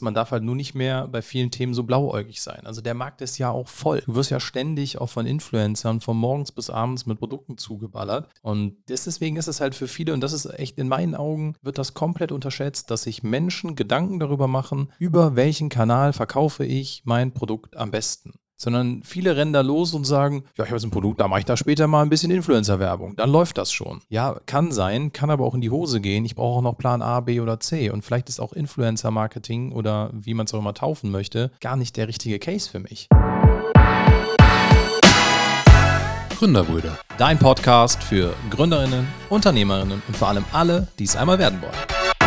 Man darf halt nur nicht mehr bei vielen Themen so blauäugig sein. Also der Markt ist ja auch voll. Du wirst ja ständig auch von Influencern von morgens bis abends mit Produkten zugeballert. Und deswegen ist es halt für viele, und das ist echt in meinen Augen, wird das komplett unterschätzt, dass sich Menschen Gedanken darüber machen, über welchen Kanal verkaufe ich mein Produkt am besten sondern viele rennen da los und sagen, ja, ich habe jetzt ein Produkt, da mache ich da später mal ein bisschen Influencer-Werbung. Dann läuft das schon. Ja, kann sein, kann aber auch in die Hose gehen. Ich brauche auch noch Plan A, B oder C. Und vielleicht ist auch Influencer-Marketing oder wie man es auch immer taufen möchte, gar nicht der richtige Case für mich. Gründerbrüder. Dein Podcast für Gründerinnen, Unternehmerinnen und vor allem alle, die es einmal werden wollen.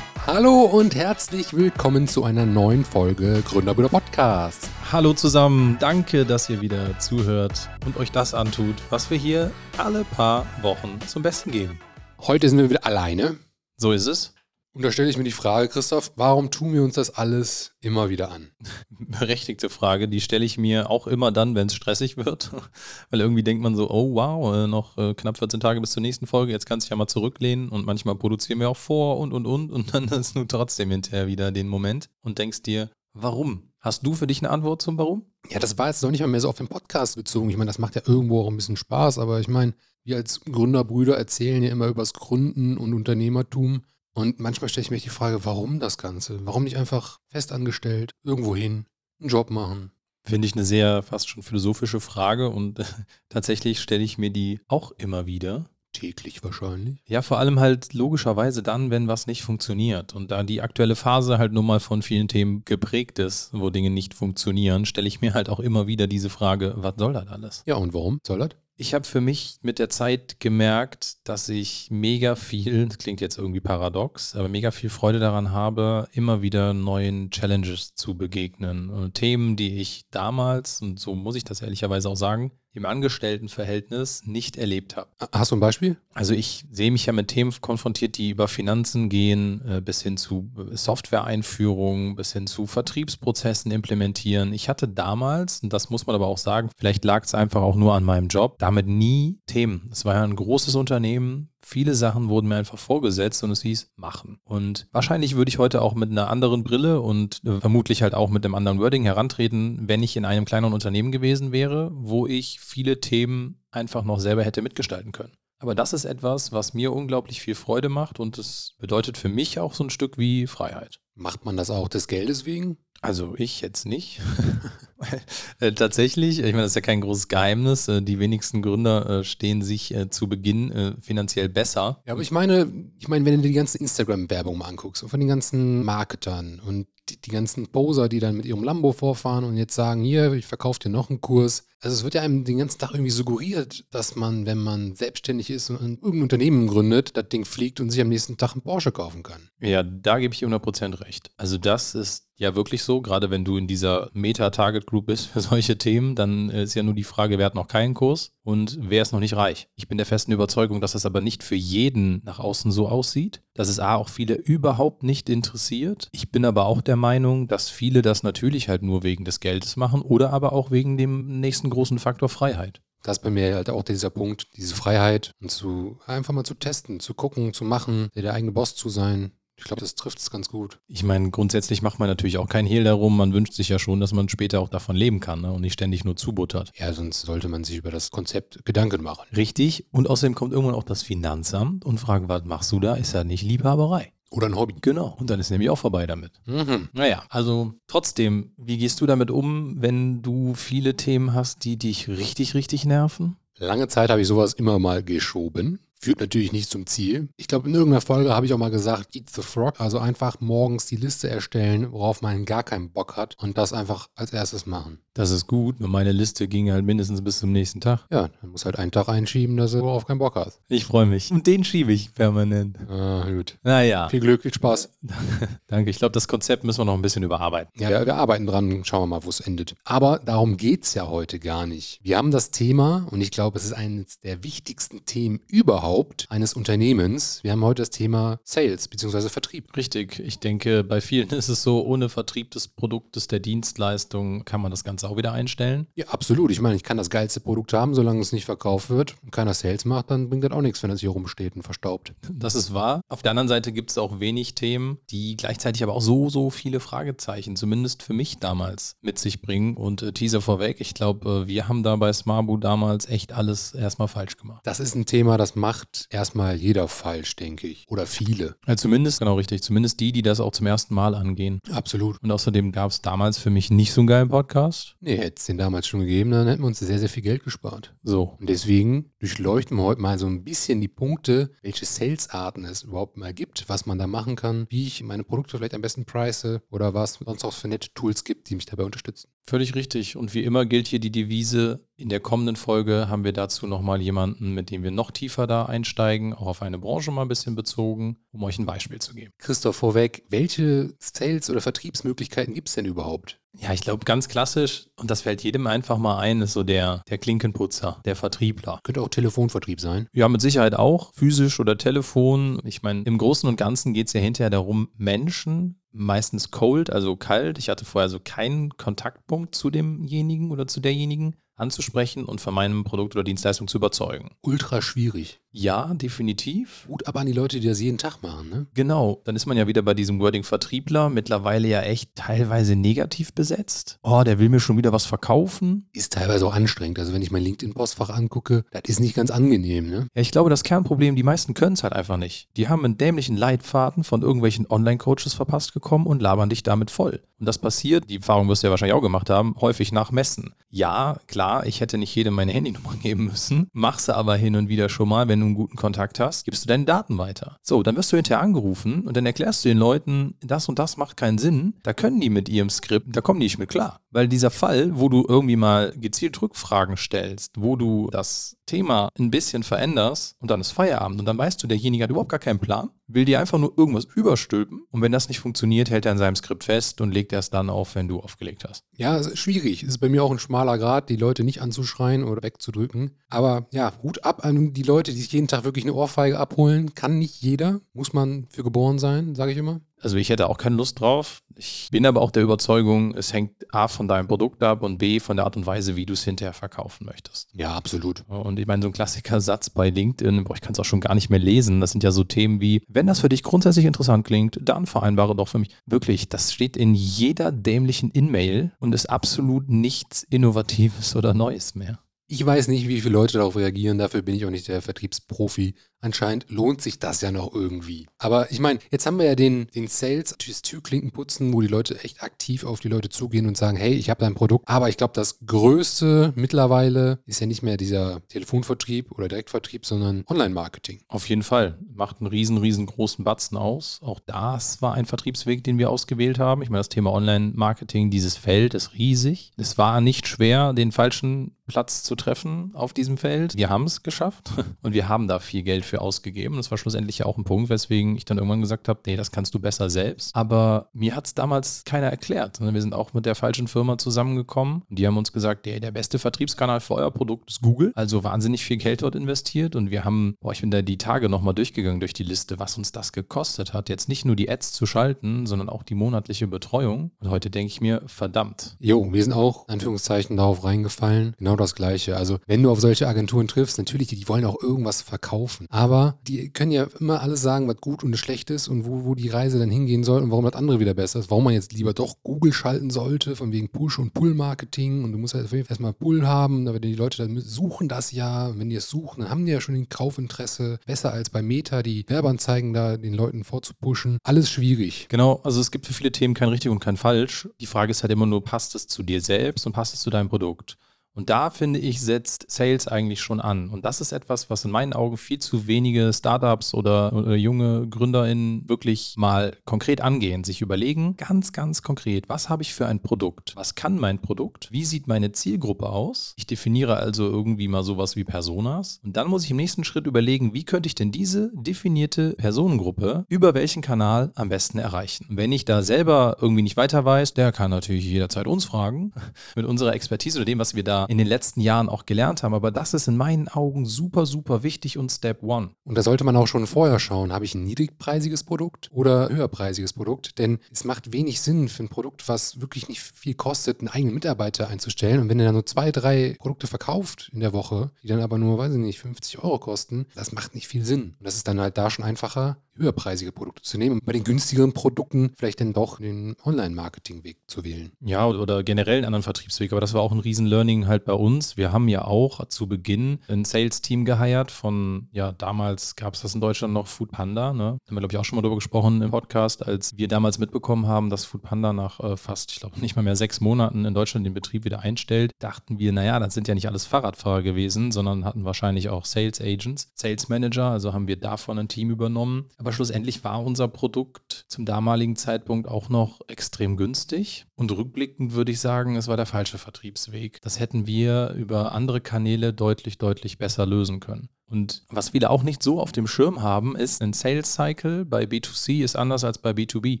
Hallo und herzlich willkommen zu einer neuen Folge Gründerbrüder Podcast. Hallo zusammen, danke, dass ihr wieder zuhört und euch das antut, was wir hier alle paar Wochen zum Besten geben. Heute sind wir wieder alleine. So ist es. Und da stelle ich mir die Frage, Christoph, warum tun wir uns das alles immer wieder an? Berechtigte Frage, die stelle ich mir auch immer dann, wenn es stressig wird. Weil irgendwie denkt man so, oh wow, äh, noch äh, knapp 14 Tage bis zur nächsten Folge, jetzt kannst du dich ja mal zurücklehnen und manchmal produzieren wir auch vor und und und und dann hast du trotzdem hinterher wieder den Moment und denkst dir, warum? Hast du für dich eine Antwort zum Warum? Ja, das war jetzt noch nicht mal mehr so auf den Podcast bezogen. Ich meine, das macht ja irgendwo auch ein bisschen Spaß, aber ich meine, wir als Gründerbrüder erzählen ja immer über das Gründen und Unternehmertum. Und manchmal stelle ich mir die Frage, warum das Ganze? Warum nicht einfach festangestellt, irgendwo hin, einen Job machen? Finde ich eine sehr fast schon philosophische Frage und tatsächlich stelle ich mir die auch immer wieder. Täglich wahrscheinlich. Ja, vor allem halt logischerweise dann, wenn was nicht funktioniert. Und da die aktuelle Phase halt nun mal von vielen Themen geprägt ist, wo Dinge nicht funktionieren, stelle ich mir halt auch immer wieder diese Frage, was soll das alles? Ja, und warum soll das? Ich habe für mich mit der Zeit gemerkt, dass ich mega viel, klingt jetzt irgendwie paradox, aber mega viel Freude daran habe, immer wieder neuen Challenges zu begegnen. Themen, die ich damals, und so muss ich das ehrlicherweise auch sagen, im Angestelltenverhältnis nicht erlebt habe. Hast du ein Beispiel? Also ich sehe mich ja mit Themen konfrontiert, die über Finanzen gehen, äh, bis hin zu äh, Software-Einführung, bis hin zu Vertriebsprozessen implementieren. Ich hatte damals, und das muss man aber auch sagen, vielleicht lag es einfach auch nur an meinem Job, damit nie Themen. Es war ja ein großes Unternehmen, Viele Sachen wurden mir einfach vorgesetzt und es hieß machen. Und wahrscheinlich würde ich heute auch mit einer anderen Brille und äh, vermutlich halt auch mit einem anderen Wording herantreten, wenn ich in einem kleineren Unternehmen gewesen wäre, wo ich viele Themen einfach noch selber hätte mitgestalten können. Aber das ist etwas, was mir unglaublich viel Freude macht und es bedeutet für mich auch so ein Stück wie Freiheit. Macht man das auch des Geldes wegen? Also ich jetzt nicht. äh, tatsächlich, ich meine, das ist ja kein großes Geheimnis. Äh, die wenigsten Gründer äh, stehen sich zu Beginn finanziell besser. Ja, aber ich meine, ich meine, wenn du die ganze Instagram-Werbung mal anguckst und von den ganzen Marketern und die, die, ganzen Poser, die dann mit ihrem Lambo vorfahren und jetzt sagen, hier, ich verkaufe dir noch einen Kurs. Also es wird ja einem den ganzen Tag irgendwie suggeriert, dass man, wenn man selbstständig ist und irgendein Unternehmen gründet, das Ding fliegt und sich am nächsten Tag einen Porsche kaufen kann. Ja, da gebe ich 100% recht. Also das ist ja wirklich so, gerade wenn du in dieser Meta-Target-Group bist für solche Themen, dann ist ja nur die Frage, wer hat noch keinen Kurs und wer ist noch nicht reich. Ich bin der festen Überzeugung, dass das aber nicht für jeden nach außen so aussieht, dass es A auch viele überhaupt nicht interessiert. Ich bin aber auch der Meinung, dass viele das natürlich halt nur wegen des Geldes machen oder aber auch wegen dem nächsten großen Faktor Freiheit. Das ist bei mir halt auch dieser Punkt, diese Freiheit und zu einfach mal zu testen, zu gucken, zu machen, der, der eigene Boss zu sein, ich glaube, das trifft es ganz gut. Ich meine, grundsätzlich macht man natürlich auch keinen Hehl darum. Man wünscht sich ja schon, dass man später auch davon leben kann ne? und nicht ständig nur zubuttert. Ja, sonst sollte man sich über das Konzept Gedanken machen. Richtig. Und außerdem kommt irgendwann auch das Finanzamt und fragt, was machst du da? Ist ja nicht Liebhaberei. Oder ein Hobby. Genau. Und dann ist nämlich auch vorbei damit. Mhm. Naja, also trotzdem, wie gehst du damit um, wenn du viele Themen hast, die dich richtig, richtig nerven? Lange Zeit habe ich sowas immer mal geschoben führt natürlich nicht zum Ziel. Ich glaube, in irgendeiner Folge habe ich auch mal gesagt, Eat the Frog, also einfach morgens die Liste erstellen, worauf man gar keinen Bock hat und das einfach als erstes machen. Das ist gut. Meine Liste ging halt mindestens bis zum nächsten Tag. Ja, dann muss halt einen Tag einschieben, dass du worauf keinen Bock hast. Ich freue mich. Und den schiebe ich permanent. Ah, gut. Naja. Viel Glück, viel Spaß. Danke. Ich glaube, das Konzept müssen wir noch ein bisschen überarbeiten. Ja, wir, wir arbeiten dran. Schauen wir mal, wo es endet. Aber darum geht es ja heute gar nicht. Wir haben das Thema und ich glaube, es ist eines der wichtigsten Themen überhaupt überhaupt eines Unternehmens? Wir haben heute das Thema Sales bzw. Vertrieb. Richtig. Ich denke, bei vielen ist es so, ohne Vertrieb des Produktes, der Dienstleistung kann man das Ganze auch wieder einstellen. Ja, absolut. Ich meine, ich kann das geilste Produkt haben, solange es nicht verkauft wird und keiner Sales macht, dann bringt das auch nichts, wenn es hier rumsteht und verstaubt. Das ist wahr. Auf der anderen Seite gibt es auch wenig Themen, die gleichzeitig aber auch so, so viele Fragezeichen, zumindest für mich damals, mit sich bringen. Und äh, Teaser vorweg, ich glaube, äh, wir haben da bei Smarbu damals echt alles erstmal falsch gemacht. Das ist ein Thema, das macht erstmal jeder falsch, denke ich. Oder viele. Ja, zumindest, genau richtig, zumindest die, die das auch zum ersten Mal angehen. Absolut. Und außerdem gab es damals für mich nicht so einen geilen Podcast. Nee, hätte es den damals schon gegeben, dann hätten wir uns sehr, sehr viel Geld gespart. So. Und deswegen durchleuchten wir heute mal so ein bisschen die Punkte, welche Salesarten es überhaupt mal gibt, was man da machen kann, wie ich meine Produkte vielleicht am besten price oder was sonst auch für nette Tools gibt, die mich dabei unterstützen. Völlig richtig. Und wie immer gilt hier die Devise, in der kommenden Folge haben wir dazu nochmal jemanden, mit dem wir noch tiefer da einsteigen, auch auf eine Branche mal ein bisschen bezogen, um euch ein Beispiel zu geben. Christoph, vorweg, welche Sales- oder Vertriebsmöglichkeiten gibt es denn überhaupt? Ja, ich glaube, ganz klassisch, und das fällt jedem einfach mal ein, ist so der, der Klinkenputzer, der Vertriebler. Könnte auch Telefonvertrieb sein. Ja, mit Sicherheit auch, physisch oder Telefon. Ich meine, im Großen und Ganzen geht es ja hinterher darum, Menschen meistens cold, also kalt. Ich hatte vorher so keinen Kontaktpunkt zu demjenigen oder zu derjenigen anzusprechen und von meinem Produkt oder Dienstleistung zu überzeugen. Ultra schwierig. Ja, definitiv. Gut ab an die Leute, die das jeden Tag machen, ne? Genau, dann ist man ja wieder bei diesem Wording Vertriebler, mittlerweile ja echt teilweise negativ besetzt. Oh, der will mir schon wieder was verkaufen. Ist teilweise auch anstrengend. Also wenn ich mein LinkedIn-Postfach angucke, das ist nicht ganz angenehm, ne? Ja, ich glaube, das Kernproblem, die meisten können es halt einfach nicht. Die haben einen dämlichen Leitfaden von irgendwelchen Online-Coaches verpasst bekommen und labern dich damit voll. Und das passiert, die Erfahrung wirst du ja wahrscheinlich auch gemacht haben, häufig nach Messen. Ja, klar, ich hätte nicht jedem meine Handynummer geben müssen, mach's aber hin und wieder schon mal, wenn du einen guten Kontakt hast, gibst du deine Daten weiter. So, dann wirst du hinterher angerufen und dann erklärst du den Leuten, das und das macht keinen Sinn. Da können die mit ihrem Skript, da kommen die nicht mit klar. Weil dieser Fall, wo du irgendwie mal gezielt Rückfragen stellst, wo du das Thema ein bisschen veränderst und dann ist Feierabend und dann weißt du, derjenige hat überhaupt gar keinen Plan, will dir einfach nur irgendwas überstülpen und wenn das nicht funktioniert, hält er an seinem Skript fest und legt erst dann auf, wenn du aufgelegt hast. Ja, ist schwierig. Es ist bei mir auch ein schmaler Grad, die Leute nicht anzuschreien oder wegzudrücken. Aber ja, Hut ab an die Leute, die sich jeden Tag wirklich eine Ohrfeige abholen. Kann nicht jeder, muss man für geboren sein, sage ich immer. Also ich hätte auch keine Lust drauf. Ich bin aber auch der Überzeugung, es hängt A von deinem Produkt ab und B von der Art und Weise, wie du es hinterher verkaufen möchtest. Ja, absolut. Und ich meine, so ein Klassiker-Satz bei LinkedIn, boah, ich kann es auch schon gar nicht mehr lesen. Das sind ja so Themen wie, wenn das für dich grundsätzlich interessant klingt, dann vereinbare doch für mich. Wirklich, das steht in jeder dämlichen In-Mail und ist absolut nichts Innovatives oder Neues mehr. Ich weiß nicht, wie viele Leute darauf reagieren, dafür bin ich auch nicht der Vertriebsprofi. Anscheinend lohnt sich das ja noch irgendwie. Aber ich meine, jetzt haben wir ja den, den Sales, das Türklinken putzen, wo die Leute echt aktiv auf die Leute zugehen und sagen, hey, ich habe dein Produkt. Aber ich glaube, das Größte mittlerweile ist ja nicht mehr dieser Telefonvertrieb oder Direktvertrieb, sondern Online-Marketing. Auf jeden Fall. Macht einen riesen, riesengroßen Batzen aus. Auch das war ein Vertriebsweg, den wir ausgewählt haben. Ich meine, das Thema Online-Marketing, dieses Feld ist riesig. Es war nicht schwer, den falschen Platz zu treffen auf diesem Feld. Wir haben es geschafft und wir haben da viel Geld für ausgegeben. Das war schlussendlich ja auch ein Punkt, weswegen ich dann irgendwann gesagt habe, nee, das kannst du besser selbst. Aber mir hat es damals keiner erklärt. Wir sind auch mit der falschen Firma zusammengekommen und die haben uns gesagt, der, der beste Vertriebskanal für euer Produkt ist Google. Also wahnsinnig viel Geld dort investiert und wir haben, boah, ich bin da die Tage nochmal durchgegangen durch die Liste, was uns das gekostet hat, jetzt nicht nur die Ads zu schalten, sondern auch die monatliche Betreuung. Und heute denke ich mir, verdammt. Jo, wir sind auch, Anführungszeichen, darauf reingefallen. Genau das Gleiche. Also wenn du auf solche Agenturen triffst, natürlich, die wollen auch irgendwas verkaufen. Aber die können ja immer alles sagen, was gut und schlecht ist und wo, wo die Reise dann hingehen soll und warum das andere wieder besser ist. Warum man jetzt lieber doch Google schalten sollte, von wegen Push- und Pull-Marketing. Und du musst halt erstmal Pull haben, aber die Leute dann suchen das ja. Und wenn die es suchen, dann haben die ja schon ein Kaufinteresse. Besser als bei Meta, die Werbeanzeigen da den Leuten vorzupushen. Alles schwierig. Genau, also es gibt für viele Themen kein richtig und kein falsch. Die Frage ist halt immer nur, passt es zu dir selbst und passt es zu deinem Produkt? Und da finde ich, setzt Sales eigentlich schon an. Und das ist etwas, was in meinen Augen viel zu wenige Startups oder, oder junge GründerInnen wirklich mal konkret angehen, sich überlegen, ganz, ganz konkret, was habe ich für ein Produkt? Was kann mein Produkt? Wie sieht meine Zielgruppe aus? Ich definiere also irgendwie mal sowas wie Personas. Und dann muss ich im nächsten Schritt überlegen, wie könnte ich denn diese definierte Personengruppe über welchen Kanal am besten erreichen? Und wenn ich da selber irgendwie nicht weiter weiß, der kann natürlich jederzeit uns fragen. Mit unserer Expertise oder dem, was wir da in den letzten Jahren auch gelernt haben. Aber das ist in meinen Augen super, super wichtig und Step One. Und da sollte man auch schon vorher schauen, habe ich ein niedrigpreisiges Produkt oder höherpreisiges Produkt? Denn es macht wenig Sinn für ein Produkt, was wirklich nicht viel kostet, einen eigenen Mitarbeiter einzustellen. Und wenn er dann nur zwei, drei Produkte verkauft in der Woche, die dann aber nur, weiß ich nicht, 50 Euro kosten, das macht nicht viel Sinn. Und das ist dann halt da schon einfacher, höherpreisige Produkte zu nehmen. Und bei den günstigeren Produkten vielleicht dann doch den Online-Marketing-Weg zu wählen. Ja, oder generell einen anderen Vertriebsweg. Aber das war auch ein Riesen-Learning halt bei uns. Wir haben ja auch zu Beginn ein Sales-Team geheiert von, ja, damals gab es das in Deutschland noch Food Panda. Ne? Da haben wir, glaube ich, auch schon mal drüber gesprochen im Podcast, als wir damals mitbekommen haben, dass Food Panda nach äh, fast, ich glaube, nicht mal mehr sechs Monaten in Deutschland den Betrieb wieder einstellt, dachten wir, naja, das sind ja nicht alles Fahrradfahrer gewesen, sondern hatten wahrscheinlich auch Sales Agents, Sales Manager. Also haben wir davon ein Team übernommen. Aber schlussendlich war unser Produkt zum damaligen Zeitpunkt auch noch extrem günstig. Und rückblickend würde ich sagen, es war der falsche Vertriebsweg. Das hätten wir über andere Kanäle deutlich, deutlich besser lösen können. Und was viele auch nicht so auf dem Schirm haben, ist, ein Sales Cycle bei B2C ist anders als bei B2B.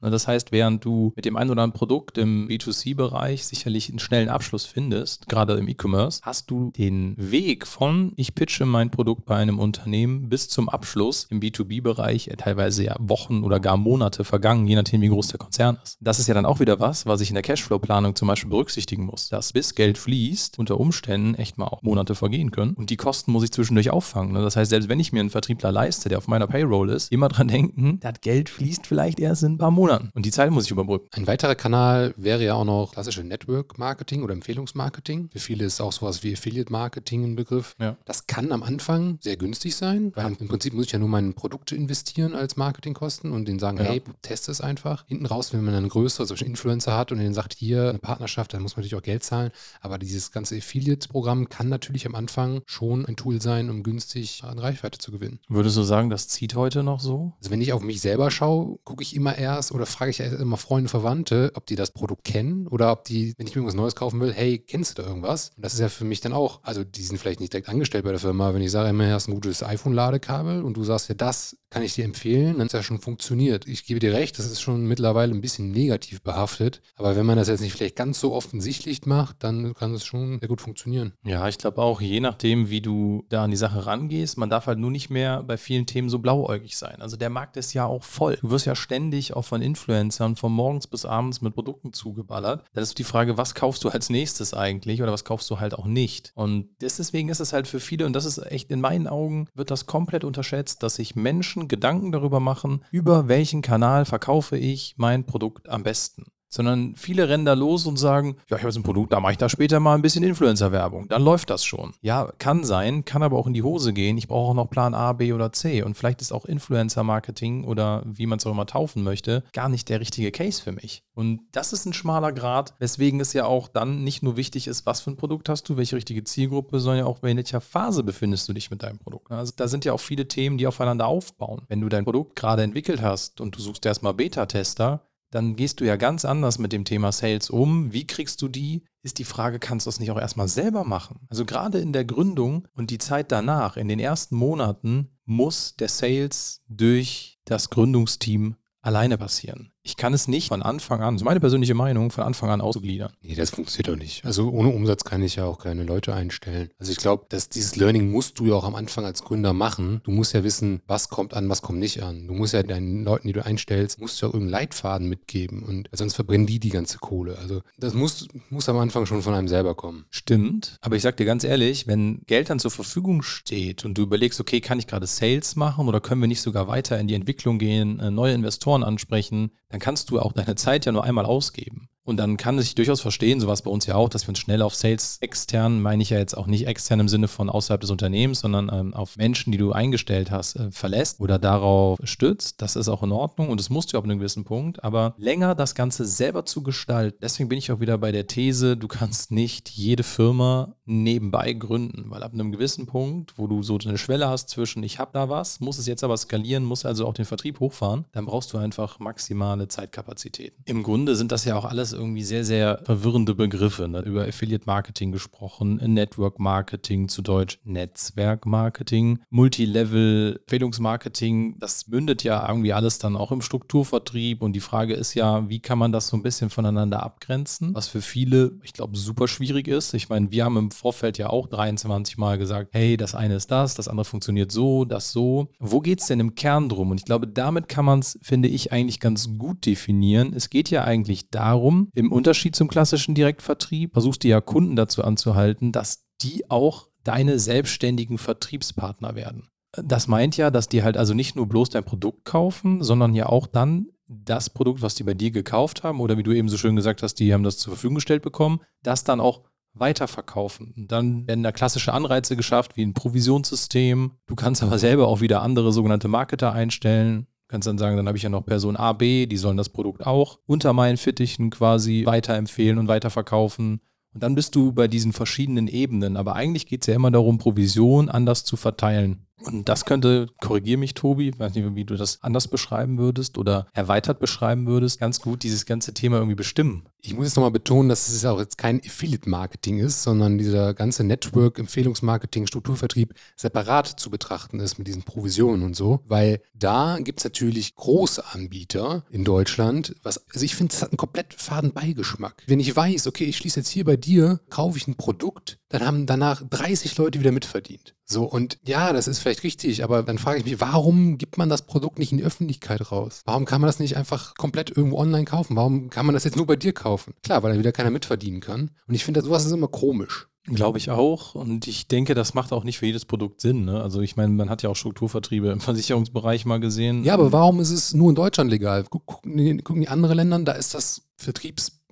Das heißt, während du mit dem einen oder anderen Produkt im B2C-Bereich sicherlich einen schnellen Abschluss findest, gerade im E-Commerce, hast du den Weg von ich pitche mein Produkt bei einem Unternehmen bis zum Abschluss im B2B-Bereich teilweise ja Wochen oder gar Monate vergangen, je nachdem, wie groß der Konzern ist. Das ist ja dann auch wieder was, was ich in der Cashflow-Planung zum Beispiel berücksichtigen muss, dass bis Geld fließt, unter Umständen echt mal auch Monate vergehen können und die Kosten muss ich zwischendurch auffangen. Ne? Das heißt, selbst wenn ich mir einen Vertriebler leiste, der auf meiner Payroll ist, immer dran denken, das Geld fließt vielleicht erst in ein paar Monaten und die Zeit muss ich überbrücken. Ein weiterer Kanal wäre ja auch noch klassische Network-Marketing oder Empfehlungsmarketing. Für viele ist auch sowas wie Affiliate-Marketing ein Begriff. Ja. Das kann am Anfang sehr günstig sein, weil im Prinzip muss ich ja nur meine Produkte investieren als Marketingkosten und denen sagen, ja. hey, teste es einfach. Hinten raus, wenn man einen größeren, solchen Influencer hat und denen sagt, hier eine Partnerschaft, dann muss man natürlich auch Geld zahlen. Aber dieses ganze Affiliate-Programm kann natürlich am Anfang schon ein Tool sein, um günstig an Reichweite zu gewinnen. Würdest du sagen, das zieht heute noch so? Also wenn ich auf mich selber schaue, gucke ich immer erst oder frage ich erst immer Freunde, Verwandte, ob die das Produkt kennen oder ob die, wenn ich mir irgendwas Neues kaufen will, hey, kennst du da irgendwas? Und das ist ja für mich dann auch, also die sind vielleicht nicht direkt angestellt bei der Firma, wenn ich sage, immer hast ein gutes iPhone-Ladekabel und du sagst ja, das kann ich dir empfehlen, dann ist ja schon funktioniert. Ich gebe dir recht, das ist schon mittlerweile ein bisschen negativ behaftet, aber wenn man das jetzt nicht vielleicht ganz so offensichtlich macht, dann kann es schon sehr gut funktionieren. Ja, ich glaube auch, je nachdem, wie du da an die Sache rangehst, gehst. Man darf halt nur nicht mehr bei vielen Themen so blauäugig sein. Also der Markt ist ja auch voll. Du wirst ja ständig auch von Influencern von morgens bis abends mit Produkten zugeballert. Dann ist die Frage, was kaufst du als nächstes eigentlich oder was kaufst du halt auch nicht? Und deswegen ist es halt für viele, und das ist echt in meinen Augen, wird das komplett unterschätzt, dass sich Menschen Gedanken darüber machen, über welchen Kanal verkaufe ich mein Produkt am besten sondern viele rennen da los und sagen, ja, ich habe jetzt ein Produkt, da mache ich da später mal ein bisschen Influencer-Werbung. Dann läuft das schon. Ja, kann sein, kann aber auch in die Hose gehen. Ich brauche auch noch Plan A, B oder C. Und vielleicht ist auch Influencer-Marketing oder wie man es auch immer taufen möchte, gar nicht der richtige Case für mich. Und das ist ein schmaler Grad, weswegen es ja auch dann nicht nur wichtig ist, was für ein Produkt hast du, welche richtige Zielgruppe, sondern ja auch, in welcher Phase befindest du dich mit deinem Produkt. Also da sind ja auch viele Themen, die aufeinander aufbauen. Wenn du dein Produkt gerade entwickelt hast und du suchst erstmal Beta-Tester, dann gehst du ja ganz anders mit dem Thema Sales um. Wie kriegst du die? Ist die Frage, kannst du es nicht auch erstmal selber machen? Also gerade in der Gründung und die Zeit danach, in den ersten Monaten, muss der Sales durch das Gründungsteam alleine passieren. Ich kann es nicht von Anfang an, das ist meine persönliche Meinung, von Anfang an ausgliedern. Nee, das funktioniert doch nicht. Also ohne Umsatz kann ich ja auch keine Leute einstellen. Also ich glaube, dass dieses Learning musst du ja auch am Anfang als Gründer machen. Du musst ja wissen, was kommt an, was kommt nicht an. Du musst ja deinen Leuten, die du einstellst, musst du ja irgendeinen Leitfaden mitgeben und sonst verbrennen die die ganze Kohle. Also das muss, muss am Anfang schon von einem selber kommen. Stimmt, aber ich sag dir ganz ehrlich, wenn Geld dann zur Verfügung steht und du überlegst, okay, kann ich gerade Sales machen oder können wir nicht sogar weiter in die Entwicklung gehen, äh, neue Investoren ansprechen, dann kannst du auch deine Zeit ja nur einmal ausgeben. Und dann kann es sich durchaus verstehen, sowas bei uns ja auch, dass wir uns schnell auf Sales extern, meine ich ja jetzt auch nicht extern im Sinne von außerhalb des Unternehmens, sondern ähm, auf Menschen, die du eingestellt hast, äh, verlässt oder darauf stützt. Das ist auch in Ordnung und das musst du ab einem gewissen Punkt. Aber länger das Ganze selber zu gestalten, deswegen bin ich auch wieder bei der These, du kannst nicht jede Firma nebenbei gründen, weil ab einem gewissen Punkt, wo du so eine Schwelle hast zwischen ich habe da was, muss es jetzt aber skalieren, muss also auch den Vertrieb hochfahren, dann brauchst du einfach maximale Zeitkapazitäten. Im Grunde sind das ja auch alles irgendwie sehr, sehr verwirrende Begriffe. Ne? Über Affiliate Marketing gesprochen, Network Marketing zu Deutsch, Netzwerk Marketing, Multilevel Empfehlungsmarketing. Das mündet ja irgendwie alles dann auch im Strukturvertrieb. Und die Frage ist ja, wie kann man das so ein bisschen voneinander abgrenzen? Was für viele, ich glaube, super schwierig ist. Ich meine, wir haben im Vorfeld ja auch 23 Mal gesagt, hey, das eine ist das, das andere funktioniert so, das so. Wo geht es denn im Kern drum? Und ich glaube, damit kann man es, finde ich, eigentlich ganz gut definieren. Es geht ja eigentlich darum, im Unterschied zum klassischen Direktvertrieb, versuchst du ja Kunden dazu anzuhalten, dass die auch deine selbstständigen Vertriebspartner werden. Das meint ja, dass die halt also nicht nur bloß dein Produkt kaufen, sondern ja auch dann das Produkt, was die bei dir gekauft haben, oder wie du eben so schön gesagt hast, die haben das zur Verfügung gestellt bekommen, das dann auch weiterverkaufen. Dann werden da klassische Anreize geschafft, wie ein Provisionssystem. Du kannst aber selber auch wieder andere sogenannte Marketer einstellen. Kannst dann sagen, dann habe ich ja noch Person A, B, die sollen das Produkt auch unter meinen Fittichen quasi weiterempfehlen und weiterverkaufen. Und dann bist du bei diesen verschiedenen Ebenen. Aber eigentlich geht es ja immer darum, Provision anders zu verteilen. Und das könnte, korrigier mich, Tobi, weiß nicht, wie du das anders beschreiben würdest oder erweitert beschreiben würdest, ganz gut dieses ganze Thema irgendwie bestimmen. Ich muss jetzt nochmal betonen, dass es auch jetzt kein Affiliate-Marketing ist, sondern dieser ganze Network, Empfehlungsmarketing, Strukturvertrieb separat zu betrachten ist mit diesen Provisionen und so, weil da gibt es natürlich große Anbieter in Deutschland, was, also ich finde, das hat einen komplett faden Beigeschmack. Wenn ich weiß, okay, ich schließe jetzt hier bei dir, kaufe ich ein Produkt, dann haben danach 30 Leute wieder mitverdient. So, und ja, das ist vielleicht richtig, aber dann frage ich mich, warum gibt man das Produkt nicht in die Öffentlichkeit raus? Warum kann man das nicht einfach komplett irgendwo online kaufen? Warum kann man das jetzt nur bei dir kaufen? Klar, weil da wieder keiner mitverdienen kann. Und ich finde, sowas ist immer komisch. Glaube ich auch. Und ich denke, das macht auch nicht für jedes Produkt Sinn. Ne? Also ich meine, man hat ja auch Strukturvertriebe im Versicherungsbereich mal gesehen. Ja, aber warum ist es nur in Deutschland legal? Gucken, gucken die andere Länder, da ist das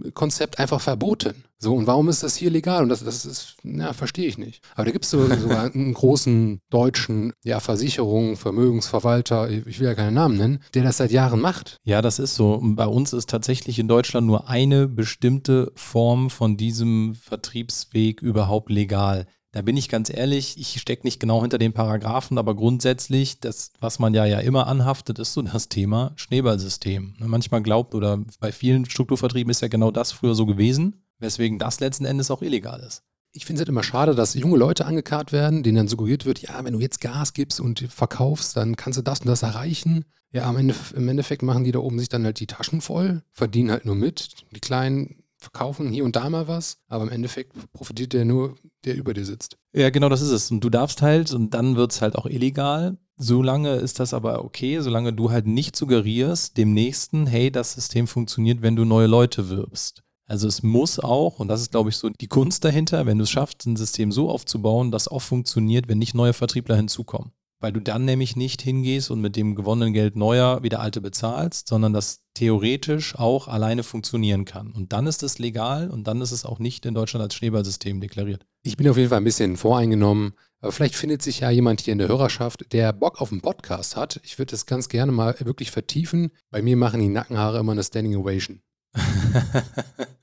Vertriebskonzept einfach verboten. So, und warum ist das hier legal? Und das, das ist, ja, verstehe ich nicht. Aber da gibt es sogar einen großen deutschen ja, Versicherung, Vermögensverwalter, ich will ja keinen Namen nennen, der das seit Jahren macht. Ja, das ist so. Bei uns ist tatsächlich in Deutschland nur eine bestimmte Form von diesem Vertriebsweg überhaupt legal. Da bin ich ganz ehrlich, ich stecke nicht genau hinter den Paragraphen, aber grundsätzlich, das, was man ja ja immer anhaftet, ist so das Thema Schneeballsystem. Ne, manchmal glaubt oder bei vielen Strukturvertrieben ist ja genau das früher so gewesen, weswegen das letzten Endes auch illegal ist. Ich finde es halt immer schade, dass junge Leute angekarrt werden, denen dann suggeriert wird, ja, wenn du jetzt Gas gibst und verkaufst, dann kannst du das und das erreichen. Ja, im Endeffekt machen die da oben sich dann halt die Taschen voll, verdienen halt nur mit. Die Kleinen verkaufen hier und da mal was, aber im Endeffekt profitiert der nur, der über dir sitzt. Ja, genau das ist es. Und du darfst halt, und dann wird es halt auch illegal. Solange ist das aber okay, solange du halt nicht suggerierst dem Nächsten, hey, das System funktioniert, wenn du neue Leute wirbst. Also es muss auch, und das ist, glaube ich, so die Kunst dahinter, wenn du es schaffst, ein System so aufzubauen, dass auch funktioniert, wenn nicht neue Vertriebler hinzukommen weil du dann nämlich nicht hingehst und mit dem gewonnenen Geld neuer wieder alte bezahlst, sondern das theoretisch auch alleine funktionieren kann. Und dann ist es legal und dann ist es auch nicht in Deutschland als Schneeballsystem deklariert. Ich bin auf jeden Fall ein bisschen voreingenommen, aber vielleicht findet sich ja jemand hier in der Hörerschaft, der Bock auf einen Podcast hat. Ich würde das ganz gerne mal wirklich vertiefen. Bei mir machen die Nackenhaare immer eine Standing Ovation.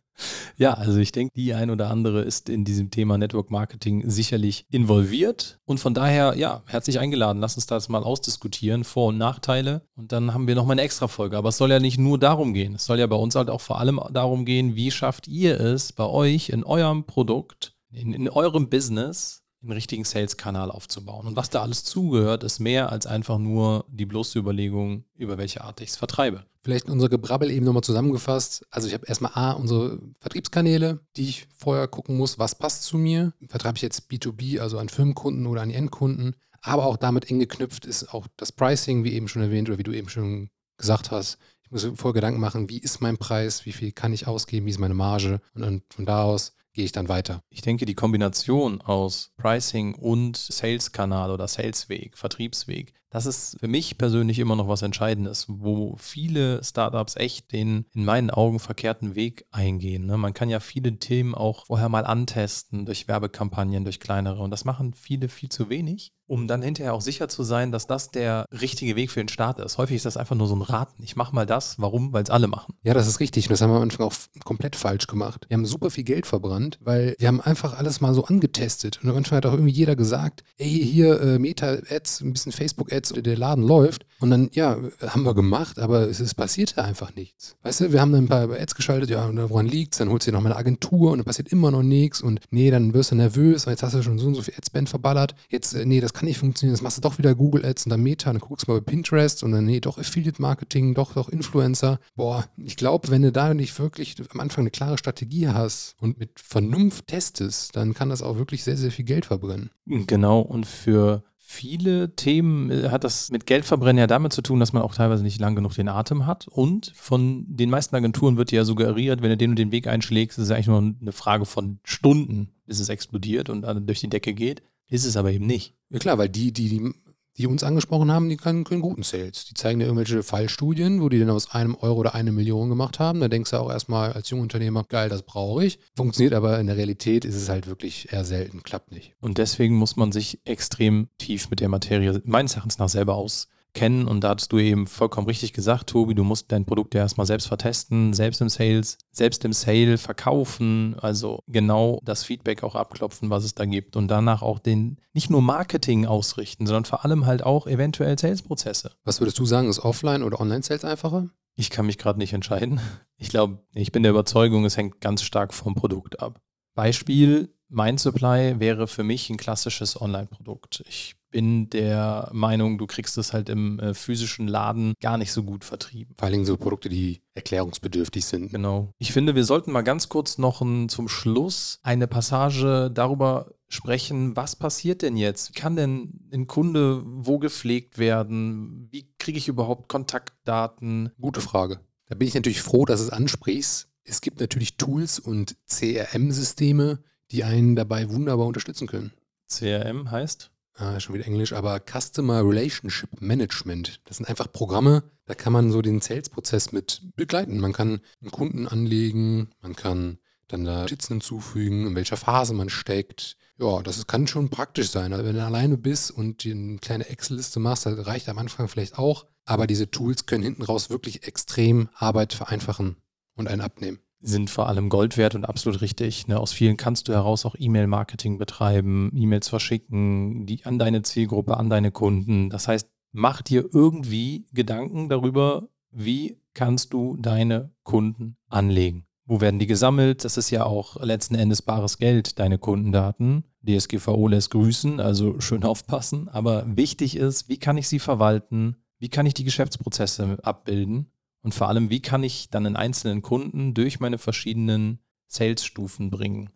Ja, also ich denke, die ein oder andere ist in diesem Thema Network Marketing sicherlich involviert. Und von daher, ja, herzlich eingeladen. Lass uns das mal ausdiskutieren, Vor- und Nachteile. Und dann haben wir nochmal eine extra Folge. Aber es soll ja nicht nur darum gehen. Es soll ja bei uns halt auch vor allem darum gehen, wie schafft ihr es bei euch in eurem Produkt, in, in eurem Business, einen richtigen Sales-Kanal aufzubauen. Und was da alles zugehört, ist mehr als einfach nur die bloße Überlegung, über welche Art ich es vertreibe. Vielleicht unser Gebrabbel eben nochmal zusammengefasst. Also ich habe erstmal A, unsere Vertriebskanäle, die ich vorher gucken muss, was passt zu mir. Vertreibe ich jetzt B2B, also an Firmenkunden oder an die Endkunden. Aber auch damit eng geknüpft ist auch das Pricing, wie eben schon erwähnt oder wie du eben schon gesagt hast. Ich muss mir vorher Gedanken machen, wie ist mein Preis, wie viel kann ich ausgeben, wie ist meine Marge und dann von da aus gehe ich dann weiter. Ich denke, die Kombination aus Pricing und Sales-Kanal oder Salesweg, Vertriebsweg, das ist für mich persönlich immer noch was Entscheidendes, wo viele Startups echt den in meinen Augen verkehrten Weg eingehen. Ne? Man kann ja viele Themen auch vorher mal antesten durch Werbekampagnen, durch kleinere und das machen viele viel zu wenig um dann hinterher auch sicher zu sein, dass das der richtige Weg für den Start ist. Häufig ist das einfach nur so ein Raten. Ich mache mal das. Warum? Weil es alle machen. Ja, das ist richtig. Und das haben wir am Anfang auch komplett falsch gemacht. Wir haben super viel Geld verbrannt, weil wir haben einfach alles mal so angetestet. Und am Anfang hat auch irgendwie jeder gesagt, ey, hier äh, Meta-Ads, ein bisschen Facebook-Ads, Ads, der Laden läuft. Und dann, ja, haben wir gemacht, aber es ist, passierte einfach nichts. Weißt du, wir haben dann ein paar Ads geschaltet, ja, woran liegt's? Dann holst du dir noch mal eine Agentur und dann passiert immer noch nichts und nee, dann wirst du nervös und jetzt hast du schon so und so viel Adspend verballert. Jetzt, äh, nee, das kann nicht funktionieren, jetzt machst du doch wieder Google Ads und dann Meta, dann guckst du mal bei Pinterest und dann, nee, doch Affiliate Marketing, doch, doch Influencer. Boah, ich glaube, wenn du da nicht wirklich am Anfang eine klare Strategie hast und mit Vernunft testest, dann kann das auch wirklich sehr, sehr viel Geld verbrennen. Genau, und für viele Themen äh, hat das mit Geldverbrennen ja damit zu tun, dass man auch teilweise nicht lang genug den Atem hat. Und von den meisten Agenturen wird ja suggeriert, wenn du den und den Weg einschlägst, ist es eigentlich nur eine Frage von Stunden, bis es explodiert und dann durch die Decke geht. Ist es aber eben nicht. Ja klar, weil die, die, die die uns angesprochen haben, die können, können guten Sales. Die zeigen dir irgendwelche Fallstudien, wo die dann aus einem Euro oder eine Million gemacht haben. Da denkst du auch erstmal als Jungunternehmer, geil, das brauche ich. Funktioniert aber in der Realität ist es halt wirklich eher selten, klappt nicht. Und deswegen muss man sich extrem tief mit der Materie meines Erachtens nach selber aus kennen. Und da hast du eben vollkommen richtig gesagt, Tobi, du musst dein Produkt ja erstmal selbst vertesten, selbst im Sales, selbst im Sale verkaufen, also genau das Feedback auch abklopfen, was es da gibt und danach auch den, nicht nur Marketing ausrichten, sondern vor allem halt auch eventuell Sales-Prozesse. Was würdest du sagen, ist Offline- oder Online-Sales einfacher? Ich kann mich gerade nicht entscheiden. Ich glaube, ich bin der Überzeugung, es hängt ganz stark vom Produkt ab. Beispiel, mein Supply wäre für mich ein klassisches Online-Produkt. Ich bin der Meinung, du kriegst es halt im äh, physischen Laden gar nicht so gut vertrieben. Vor allen Dingen so Produkte, die erklärungsbedürftig sind. Genau. Ich finde, wir sollten mal ganz kurz noch ein, zum Schluss eine Passage darüber sprechen, was passiert denn jetzt? Wie kann denn ein Kunde wo gepflegt werden? Wie kriege ich überhaupt Kontaktdaten? Gute Frage. Da bin ich natürlich froh, dass du es ansprichst. Es gibt natürlich Tools und CRM-Systeme, die einen dabei wunderbar unterstützen können. CRM heißt? Ah, schon wieder Englisch, aber Customer Relationship Management. Das sind einfach Programme, da kann man so den Sales-Prozess mit begleiten. Man kann einen Kunden anlegen, man kann dann da Notizen hinzufügen, in welcher Phase man steckt. Ja, das kann schon praktisch sein. Also wenn du alleine bist und eine kleine Excel-Liste machst, das reicht am Anfang vielleicht auch. Aber diese Tools können hinten raus wirklich extrem Arbeit vereinfachen und einen abnehmen sind vor allem Gold wert und absolut richtig. Ne? Aus vielen kannst du heraus auch E-Mail-Marketing betreiben, E-Mails verschicken, die an deine Zielgruppe, an deine Kunden. Das heißt, mach dir irgendwie Gedanken darüber, wie kannst du deine Kunden anlegen. Wo werden die gesammelt? Das ist ja auch letzten Endes bares Geld, deine Kundendaten. DSGVO lässt grüßen, also schön aufpassen. Aber wichtig ist, wie kann ich sie verwalten? Wie kann ich die Geschäftsprozesse abbilden? Und vor allem, wie kann ich dann einen einzelnen Kunden durch meine verschiedenen Sales-Stufen bringen?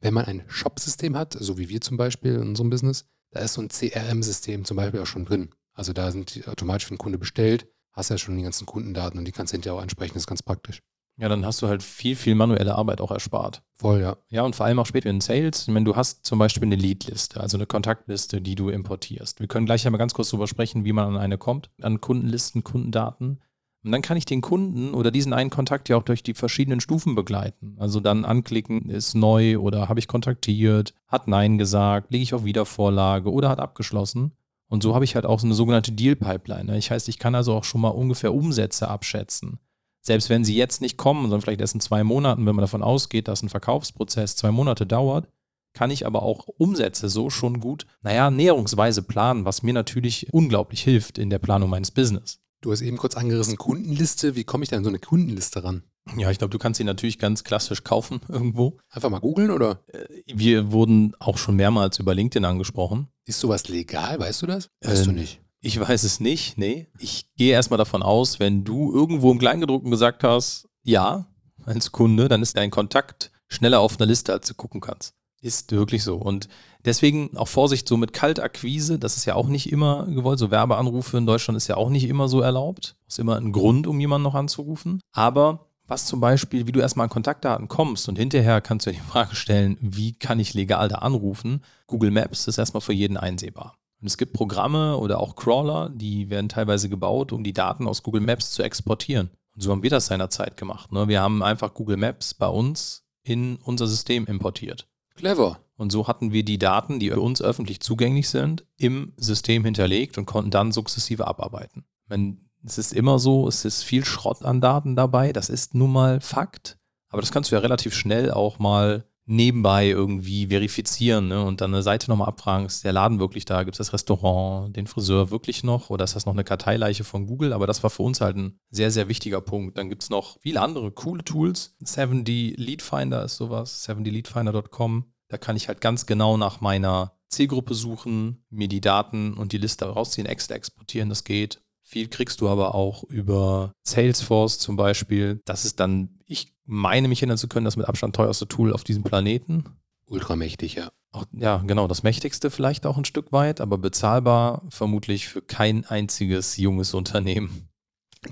Wenn man ein Shop-System hat, so wie wir zum Beispiel in unserem Business, da ist so ein CRM-System zum Beispiel auch schon drin. Also da sind die automatisch für den Kunde bestellt, hast ja schon die ganzen Kundendaten und die kannst du hinterher auch ansprechen, das ist ganz praktisch. Ja, dann hast du halt viel, viel manuelle Arbeit auch erspart. Voll, ja. Ja, und vor allem auch später in Sales, wenn du hast zum Beispiel eine Leadliste, also eine Kontaktliste, die du importierst. Wir können gleich einmal ganz kurz darüber sprechen, wie man an eine kommt, an Kundenlisten, Kundendaten. Und dann kann ich den Kunden oder diesen einen Kontakt ja auch durch die verschiedenen Stufen begleiten. Also dann anklicken, ist neu oder habe ich kontaktiert, hat Nein gesagt, lege ich auf Wiedervorlage oder hat abgeschlossen. Und so habe ich halt auch so eine sogenannte Deal-Pipeline. Ne? Ich heißt, ich kann also auch schon mal ungefähr Umsätze abschätzen. Selbst wenn sie jetzt nicht kommen, sondern vielleicht erst in zwei Monaten, wenn man davon ausgeht, dass ein Verkaufsprozess zwei Monate dauert, kann ich aber auch Umsätze so schon gut, naja, näherungsweise planen, was mir natürlich unglaublich hilft in der Planung meines Business. Du hast eben kurz angerissen, Kundenliste. Wie komme ich denn an so eine Kundenliste ran? Ja, ich glaube, du kannst sie natürlich ganz klassisch kaufen irgendwo. Einfach mal googeln oder? Äh, wir wurden auch schon mehrmals über LinkedIn angesprochen. Ist sowas legal? Weißt du das? Weißt ähm, du nicht. Ich weiß es nicht, nee. Ich gehe erstmal davon aus, wenn du irgendwo im Kleingedruckten gesagt hast, ja, als Kunde, dann ist dein Kontakt schneller auf einer Liste, als du gucken kannst. Ist wirklich so. Und deswegen auch Vorsicht so mit Kaltakquise. Das ist ja auch nicht immer gewollt. So Werbeanrufe in Deutschland ist ja auch nicht immer so erlaubt. Ist immer ein Grund, um jemanden noch anzurufen. Aber was zum Beispiel, wie du erstmal an Kontaktdaten kommst und hinterher kannst du dir die Frage stellen, wie kann ich legal da anrufen? Google Maps ist erstmal für jeden einsehbar. Und es gibt Programme oder auch Crawler, die werden teilweise gebaut, um die Daten aus Google Maps zu exportieren. Und so haben wir das seinerzeit gemacht. Ne? Wir haben einfach Google Maps bei uns in unser System importiert. Clever. Und so hatten wir die Daten, die für uns öffentlich zugänglich sind, im System hinterlegt und konnten dann sukzessive abarbeiten. Wenn, es ist immer so, es ist viel Schrott an Daten dabei, das ist nun mal Fakt, aber das kannst du ja relativ schnell auch mal nebenbei irgendwie verifizieren ne? und dann eine Seite nochmal abfragen, ist der Laden wirklich da, gibt es das Restaurant, den Friseur wirklich noch oder ist das noch eine Karteileiche von Google? Aber das war für uns halt ein sehr, sehr wichtiger Punkt. Dann gibt es noch viele andere coole Tools. 7D Lead Finder ist sowas, 7dleadfinder.com. Da kann ich halt ganz genau nach meiner Zielgruppe suchen, mir die Daten und die Liste rausziehen, Excel exportieren, das geht. Viel kriegst du aber auch über Salesforce zum Beispiel. Das ist dann, ich meine mich erinnern zu können, das mit Abstand teuerste Tool auf diesem Planeten. Ultramächtig, ja. Auch, ja, genau, das mächtigste vielleicht auch ein Stück weit, aber bezahlbar vermutlich für kein einziges junges Unternehmen.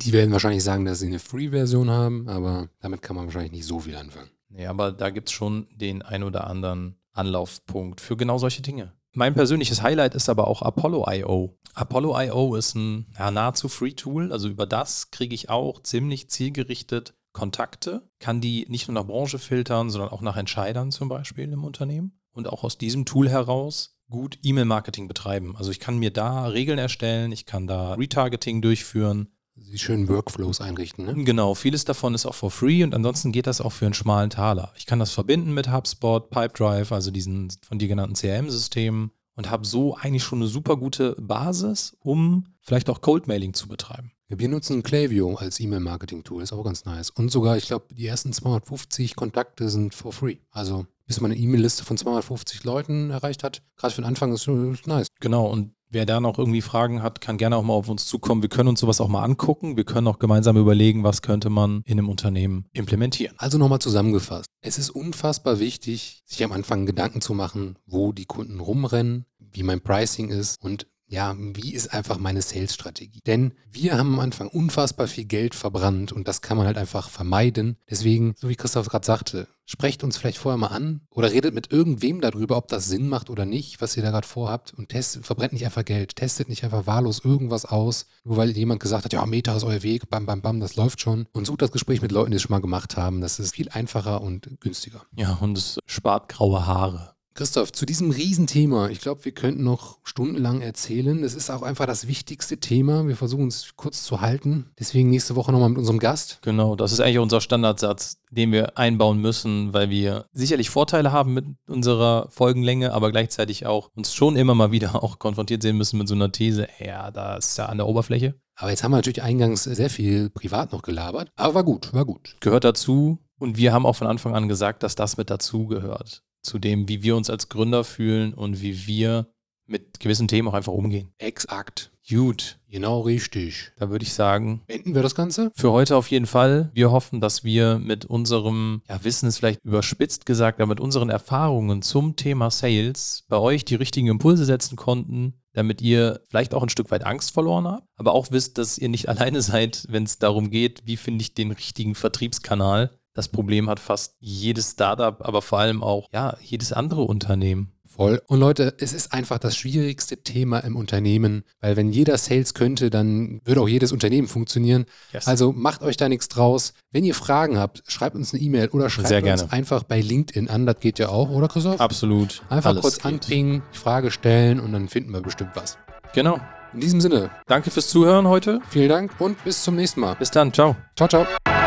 Die werden wahrscheinlich sagen, dass sie eine Free-Version haben, aber damit kann man wahrscheinlich nicht so viel anfangen. Nee, aber da gibt es schon den ein oder anderen Anlaufpunkt für genau solche Dinge. Mein persönliches Highlight ist aber auch Apollo.io. Apollo.io ist ein ja, nahezu Free-Tool. Also über das kriege ich auch ziemlich zielgerichtet Kontakte, kann die nicht nur nach Branche filtern, sondern auch nach Entscheidern zum Beispiel im Unternehmen. Und auch aus diesem Tool heraus gut E-Mail-Marketing betreiben. Also ich kann mir da Regeln erstellen, ich kann da Retargeting durchführen, die schönen Workflows einrichten. Ne? Genau, vieles davon ist auch for free und ansonsten geht das auch für einen schmalen Taler. Ich kann das verbinden mit HubSpot, Pipedrive, also diesen von dir genannten CRM-Systemen und habe so eigentlich schon eine super gute Basis, um vielleicht auch Cold-Mailing zu betreiben. Wir nutzen Klaviyo als E-Mail-Marketing-Tool, ist auch ganz nice. Und sogar, ich glaube, die ersten 250 Kontakte sind for free. Also bis man eine E-Mail-Liste von 250 Leuten erreicht hat, gerade für den Anfang ist, ist nice. Genau, und Wer da noch irgendwie Fragen hat, kann gerne auch mal auf uns zukommen. Wir können uns sowas auch mal angucken. Wir können auch gemeinsam überlegen, was könnte man in einem Unternehmen implementieren. Also nochmal zusammengefasst. Es ist unfassbar wichtig, sich am Anfang Gedanken zu machen, wo die Kunden rumrennen, wie mein Pricing ist und ja, wie ist einfach meine Sales-Strategie? Denn wir haben am Anfang unfassbar viel Geld verbrannt und das kann man halt einfach vermeiden. Deswegen, so wie Christoph gerade sagte, sprecht uns vielleicht vorher mal an oder redet mit irgendwem darüber, ob das Sinn macht oder nicht, was ihr da gerade vorhabt und testet, verbrennt nicht einfach Geld, testet nicht einfach wahllos irgendwas aus, nur weil jemand gesagt hat, ja, Meta ist euer Weg, bam, bam, bam, das läuft schon und sucht das Gespräch mit Leuten, die es schon mal gemacht haben. Das ist viel einfacher und günstiger. Ja, und es spart graue Haare. Christoph, zu diesem Riesenthema, ich glaube, wir könnten noch stundenlang erzählen. Es ist auch einfach das wichtigste Thema. Wir versuchen es kurz zu halten. Deswegen nächste Woche nochmal mit unserem Gast. Genau, das ist eigentlich unser Standardsatz, den wir einbauen müssen, weil wir sicherlich Vorteile haben mit unserer Folgenlänge, aber gleichzeitig auch uns schon immer mal wieder auch konfrontiert sehen müssen mit so einer These, ja, da ist ja an der Oberfläche. Aber jetzt haben wir natürlich eingangs sehr viel privat noch gelabert. Aber war gut, war gut. Gehört dazu. Und wir haben auch von Anfang an gesagt, dass das mit dazu gehört zu dem, wie wir uns als Gründer fühlen und wie wir mit gewissen Themen auch einfach umgehen. Exakt. Gut. Genau richtig. Da würde ich sagen, Enden wir das Ganze? für heute auf jeden Fall. Wir hoffen, dass wir mit unserem, ja, Wissen ist vielleicht überspitzt gesagt, aber mit unseren Erfahrungen zum Thema Sales bei euch die richtigen Impulse setzen konnten, damit ihr vielleicht auch ein Stück weit Angst verloren habt, aber auch wisst, dass ihr nicht alleine seid, wenn es darum geht, wie finde ich den richtigen Vertriebskanal das Problem hat fast jedes Startup, aber vor allem auch ja, jedes andere Unternehmen. Voll. Und Leute, es ist einfach das schwierigste Thema im Unternehmen, weil wenn jeder Sales könnte, dann würde auch jedes Unternehmen funktionieren. Yes. Also macht euch da nichts draus. Wenn ihr Fragen habt, schreibt uns eine E-Mail oder schreibt Sehr uns einfach bei LinkedIn an. Das geht ja auch, oder Christoph? Absolut. Einfach Alles kurz geht. anpingen, die Frage stellen und dann finden wir bestimmt was. Genau. In diesem Sinne, Danke fürs Zuhören heute. vielen Dank und bis zum nächsten Mal. Bis dann. Ciao. Ciao, ciao.